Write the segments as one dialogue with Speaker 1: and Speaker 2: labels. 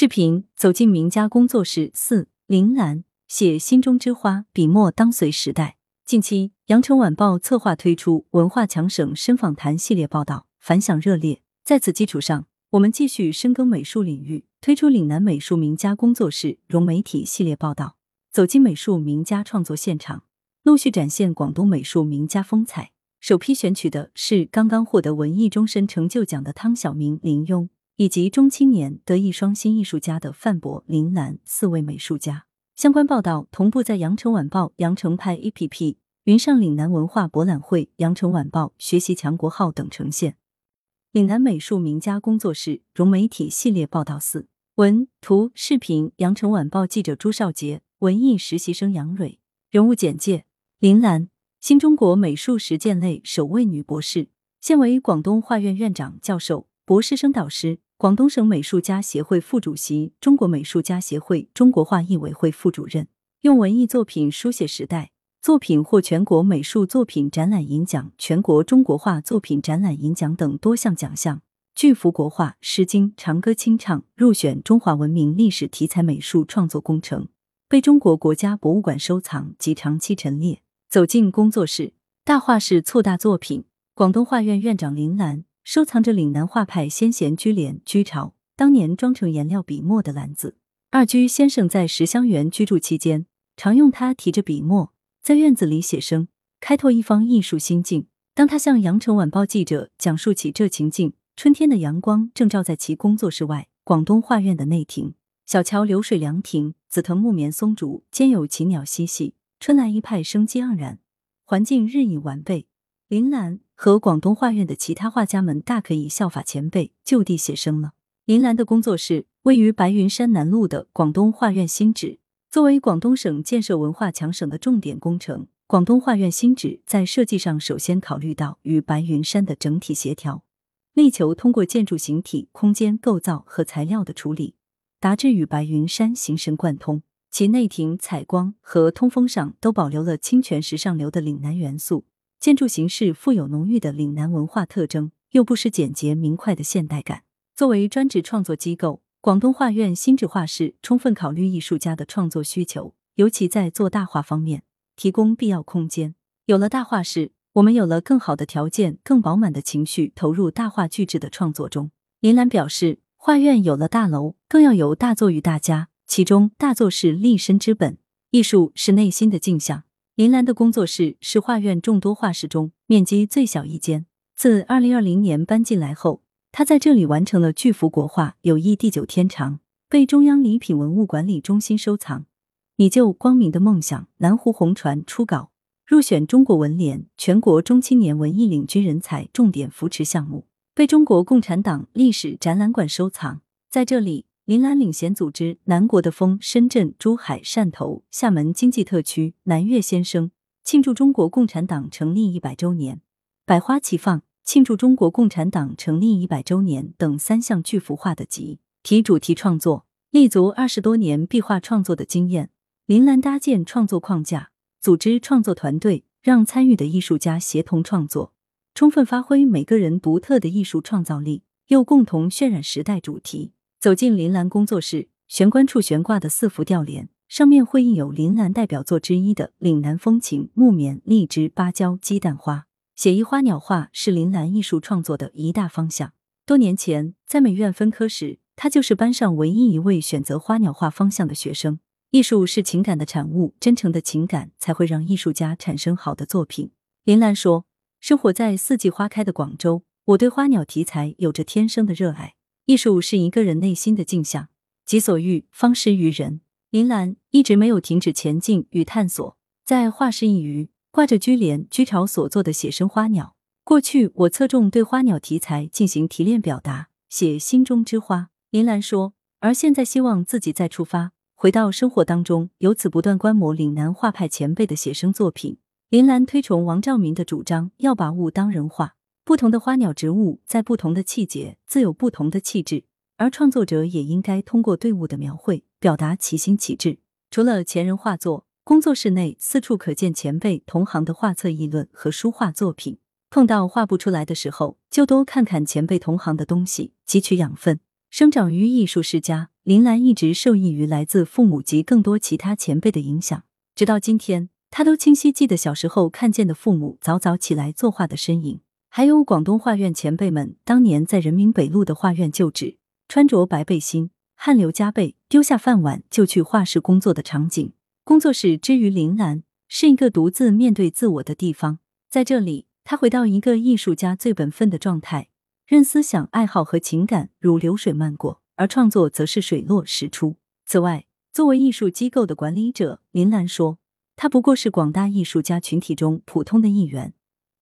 Speaker 1: 视频走进名家工作室四林兰写心中之花，笔墨当随时代。近期，羊城晚报策划推出文化强省深访谈系列报道，反响热烈。在此基础上，我们继续深耕美术领域，推出岭南美术名家工作室融媒体系列报道，走进美术名家创作现场，陆续展现广东美术名家风采。首批选取的是刚刚获得文艺终身成就奖的汤晓明、林庸。以及中青年德艺双馨艺术家的范博、林兰四位美术家，相关报道同步在羊城晚报羊城派 APP、云上岭南文化博览会、羊城晚报学习强国号等呈现。岭南美术名家工作室融媒体系列报道四文图视频，羊城晚报记者朱少杰，文艺实习生杨蕊。人物简介：林兰，新中国美术实践类首位女博士，现为广东画院院长、教授、博士生导师。广东省美术家协会副主席、中国美术家协会中国画艺委会副主任，用文艺作品书写时代，作品获全国美术作品展览银奖、全国中国画作品展览银奖等多项奖项。巨幅国画《诗经》《长歌》清唱入选中华文明历史题材美术创作工程，被中国国家博物馆收藏及长期陈列。走进工作室，大画室促大作品。广东画院院长林兰。收藏着岭南画派先贤居廉居巢当年装成颜料笔墨的篮子。二居先生在石香园居住期间，常用它提着笔墨在院子里写生，开拓一方艺术心境。当他向羊城晚报记者讲述起这情境，春天的阳光正照在其工作室外，广东画院的内庭，小桥流水凉亭，紫藤木棉松竹间有禽鸟嬉戏，春来一派生机盎然，环境日益完备。林兰和广东画院的其他画家们大可以效法前辈，就地写生了。林兰的工作室位于白云山南路的广东画院新址。作为广东省建设文化强省的重点工程，广东画院新址在设计上首先考虑到与白云山的整体协调，力求通过建筑形体、空间构造和材料的处理，达至与白云山形神贯通。其内庭采光和通风上都保留了清泉石上流的岭南元素。建筑形式富有浓郁的岭南文化特征，又不失简洁明快的现代感。作为专职创作机构，广东画院新址画室充分考虑艺术家的创作需求，尤其在做大画方面提供必要空间。有了大画室，我们有了更好的条件、更饱满的情绪投入大画巨制的创作中。林兰表示，画院有了大楼，更要有大作于大家，其中大作是立身之本，艺术是内心的镜像。林兰的工作室是画院众多画室中面积最小一间。自二零二零年搬进来后，他在这里完成了巨幅国画《友谊地久天长》，被中央礼品文物管理中心收藏。你就光明的梦想，南湖红船初稿入选中国文联全国中青年文艺领军人才重点扶持项目，被中国共产党历史展览馆收藏。在这里。林兰领衔组织南国的风、深圳、珠海、汕头、厦门经济特区南粤先生庆祝中国共产党成立一百周年，百花齐放庆祝中国共产党成立一百周年等三项巨幅画的集体主题创作，立足二十多年壁画创作的经验，林兰搭建创作框架，组织创作团队，让参与的艺术家协同创作，充分发挥每个人独特的艺术创造力，又共同渲染时代主题。走进林兰工作室，玄关处悬挂的四幅吊帘，上面会印有林兰代表作之一的岭南风情、木棉、荔枝、芭蕉、鸡蛋花。写意花鸟画是林兰艺术创作的一大方向。多年前，在美院分科时，他就是班上唯一一位选择花鸟画方向的学生。艺术是情感的产物，真诚的情感才会让艺术家产生好的作品。林兰说：“生活在四季花开的广州，我对花鸟题材有着天生的热爱。”艺术是一个人内心的镜像，己所欲，方施于人。林兰一直没有停止前进与探索，在画室一隅挂着居廉居巢所做的写生花鸟。过去我侧重对花鸟题材进行提炼表达，写心中之花。林兰说，而现在希望自己再出发，回到生活当中，由此不断观摩岭南画派前辈的写生作品。林兰推崇王兆民的主张，要把物当人画。不同的花鸟植物在不同的季节自有不同的气质，而创作者也应该通过对物的描绘表达其心其志。除了前人画作，工作室内四处可见前辈同行的画册议论和书画作品。碰到画不出来的时候，就多看看前辈同行的东西，汲取养分。生长于艺术世家，林兰一直受益于来自父母及更多其他前辈的影响，直到今天，她都清晰记得小时候看见的父母早早起来作画的身影，还有广东画院前辈们当年在人民北路的画院旧址，穿着白背心，汗流浃背，丢下饭碗就去画室工作的场景。工作室之于林兰，是一个独自面对自我的地方，在这里，他回到一个艺术家最本分的状态。任思想、爱好和情感如流水漫过，而创作则是水落石出。此外，作为艺术机构的管理者，林兰说：“他不过是广大艺术家群体中普通的一员，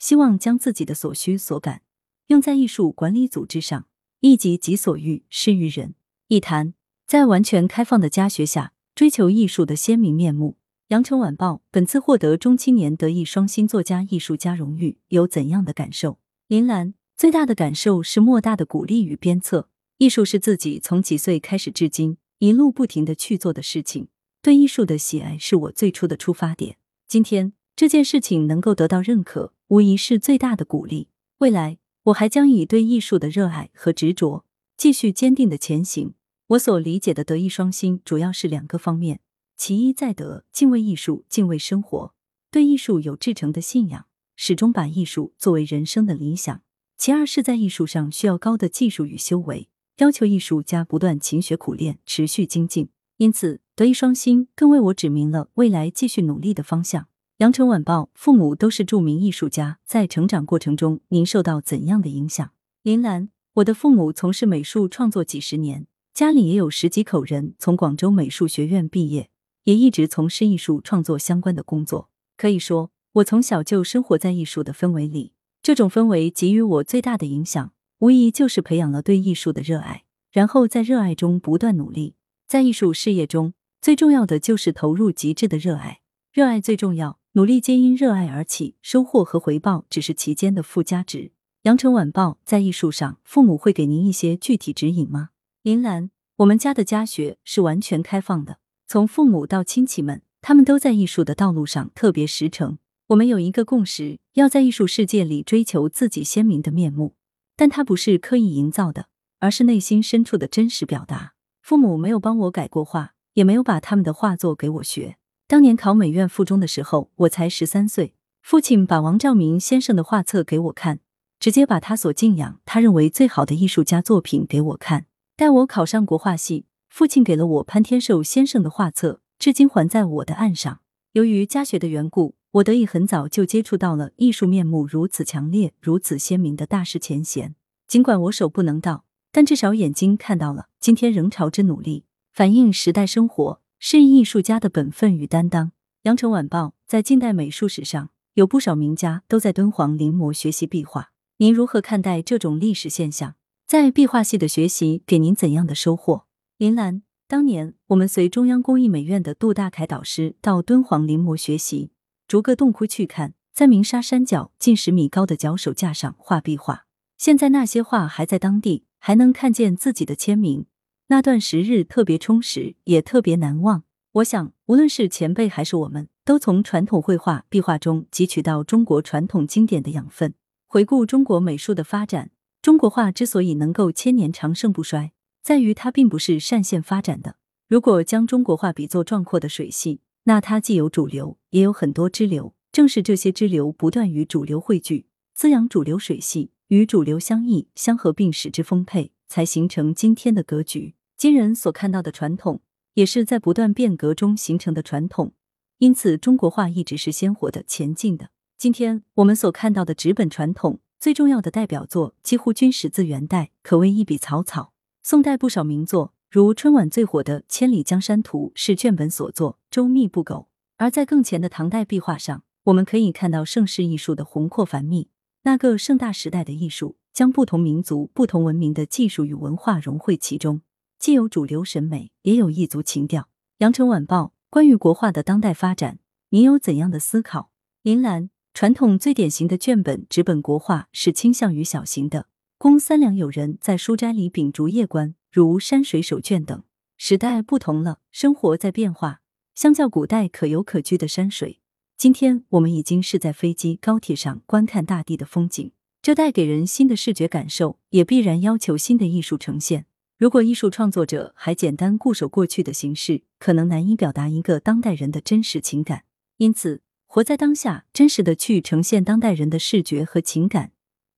Speaker 1: 希望将自己的所需所感用在艺术管理组织上，一己己所欲，施于人。”一谈在完全开放的家学下追求艺术的鲜明面目。羊城晚报本次获得中青年德艺双馨作家艺术家荣誉，有怎样的感受？林兰。最大的感受是莫大的鼓励与鞭策。艺术是自己从几岁开始至今一路不停的去做的事情。对艺术的喜爱是我最初的出发点。今天这件事情能够得到认可，无疑是最大的鼓励。未来我还将以对艺术的热爱和执着继续坚定的前行。我所理解的德艺双馨主要是两个方面：其一在德，敬畏艺术，敬畏生活，对艺术有至诚的信仰，始终把艺术作为人生的理想。其二是在艺术上需要高的技术与修为，要求艺术家不断勤学苦练，持续精进。因此，德艺双馨更为我指明了未来继续努力的方向。羊城晚报父母都是著名艺术家，在成长过程中，您受到怎样的影响？林兰，我的父母从事美术创作几十年，家里也有十几口人从广州美术学院毕业，也一直从事艺术创作相关的工作。可以说，我从小就生活在艺术的氛围里。这种氛围给予我最大的影响，无疑就是培养了对艺术的热爱，然后在热爱中不断努力。在艺术事业中，最重要的就是投入极致的热爱。热爱最重要，努力皆因热爱而起，收获和回报只是其间的附加值。羊城晚报在艺术上，父母会给您一些具体指引吗？林兰，我们家的家学是完全开放的，从父母到亲戚们，他们都在艺术的道路上特别实诚。我们有一个共识，要在艺术世界里追求自己鲜明的面目，但它不是刻意营造的，而是内心深处的真实表达。父母没有帮我改过画，也没有把他们的画作给我学。当年考美院附中的时候，我才十三岁，父亲把王兆明先生的画册给我看，直接把他所敬仰、他认为最好的艺术家作品给我看。待我考上国画系，父亲给了我潘天寿先生的画册，至今还在我的案上。由于家学的缘故。我得以很早就接触到了艺术面目如此强烈、如此鲜明的大师前贤。尽管我手不能到，但至少眼睛看到了。今天仍朝之努力，反映时代生活，是艺术家的本分与担当。羊城晚报在近代美术史上，有不少名家都在敦煌临摹学习壁画。您如何看待这种历史现象？在壁画系的学习给您怎样的收获？林兰，当年我们随中央工艺美院的杜大凯导师到敦煌临摹学习。逐个洞窟去看，在鸣沙山脚近十米高的脚手架上画壁画。现在那些画还在当地，还能看见自己的签名。那段时日特别充实，也特别难忘。我想，无论是前辈还是我们，都从传统绘画壁画中汲取到中国传统经典的养分。回顾中国美术的发展，中国画之所以能够千年长盛不衰，在于它并不是单线发展的。如果将中国画比作壮阔的水系，那它既有主流，也有很多支流，正是这些支流不断与主流汇聚，滋养主流水系，与主流相异相合并使之丰沛，才形成今天的格局。今人所看到的传统，也是在不断变革中形成的传统。因此，中国画一直是鲜活的、前进的。今天我们所看到的纸本传统，最重要的代表作几乎均始自元代，可谓一笔草草。宋代不少名作。如春晚最火的《千里江山图》是卷本所作，周密不苟；而在更前的唐代壁画上，我们可以看到盛世艺术的宏阔繁密。那个盛大时代的艺术，将不同民族、不同文明的技术与文化融汇其中，既有主流审美，也有异族情调。羊城晚报关于国画的当代发展，您有怎样的思考？林兰，传统最典型的卷本纸本国画是倾向于小型的，供三两友人在书斋里秉烛夜观。如山水手卷等，时代不同了，生活在变化。相较古代可游可居的山水，今天我们已经是在飞机、高铁上观看大地的风景，这带给人新的视觉感受，也必然要求新的艺术呈现。如果艺术创作者还简单固守过去的形式，可能难以表达一个当代人的真实情感。因此，活在当下，真实的去呈现当代人的视觉和情感，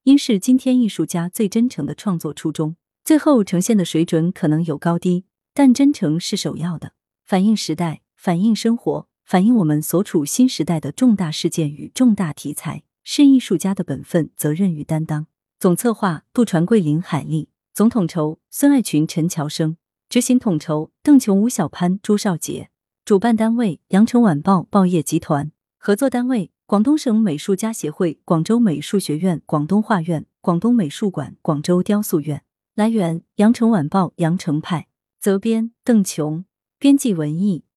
Speaker 1: 应是今天艺术家最真诚的创作初衷。最后呈现的水准可能有高低，但真诚是首要的。反映时代，反映生活，反映我们所处新时代的重大事件与重大题材，是艺术家的本分、责任与担当。总策划：杜传桂、林海丽。总统筹：孙爱群、陈乔生；执行统筹：邓琼、吴小潘、朱少杰；主办单位：羊城晚报报业集团；合作单位：广东省美术家协会、广州美术学院、广东画院、广东美术馆、广州雕塑院。来源：羊城晚报羊城派。责编：邓琼。编辑：文艺。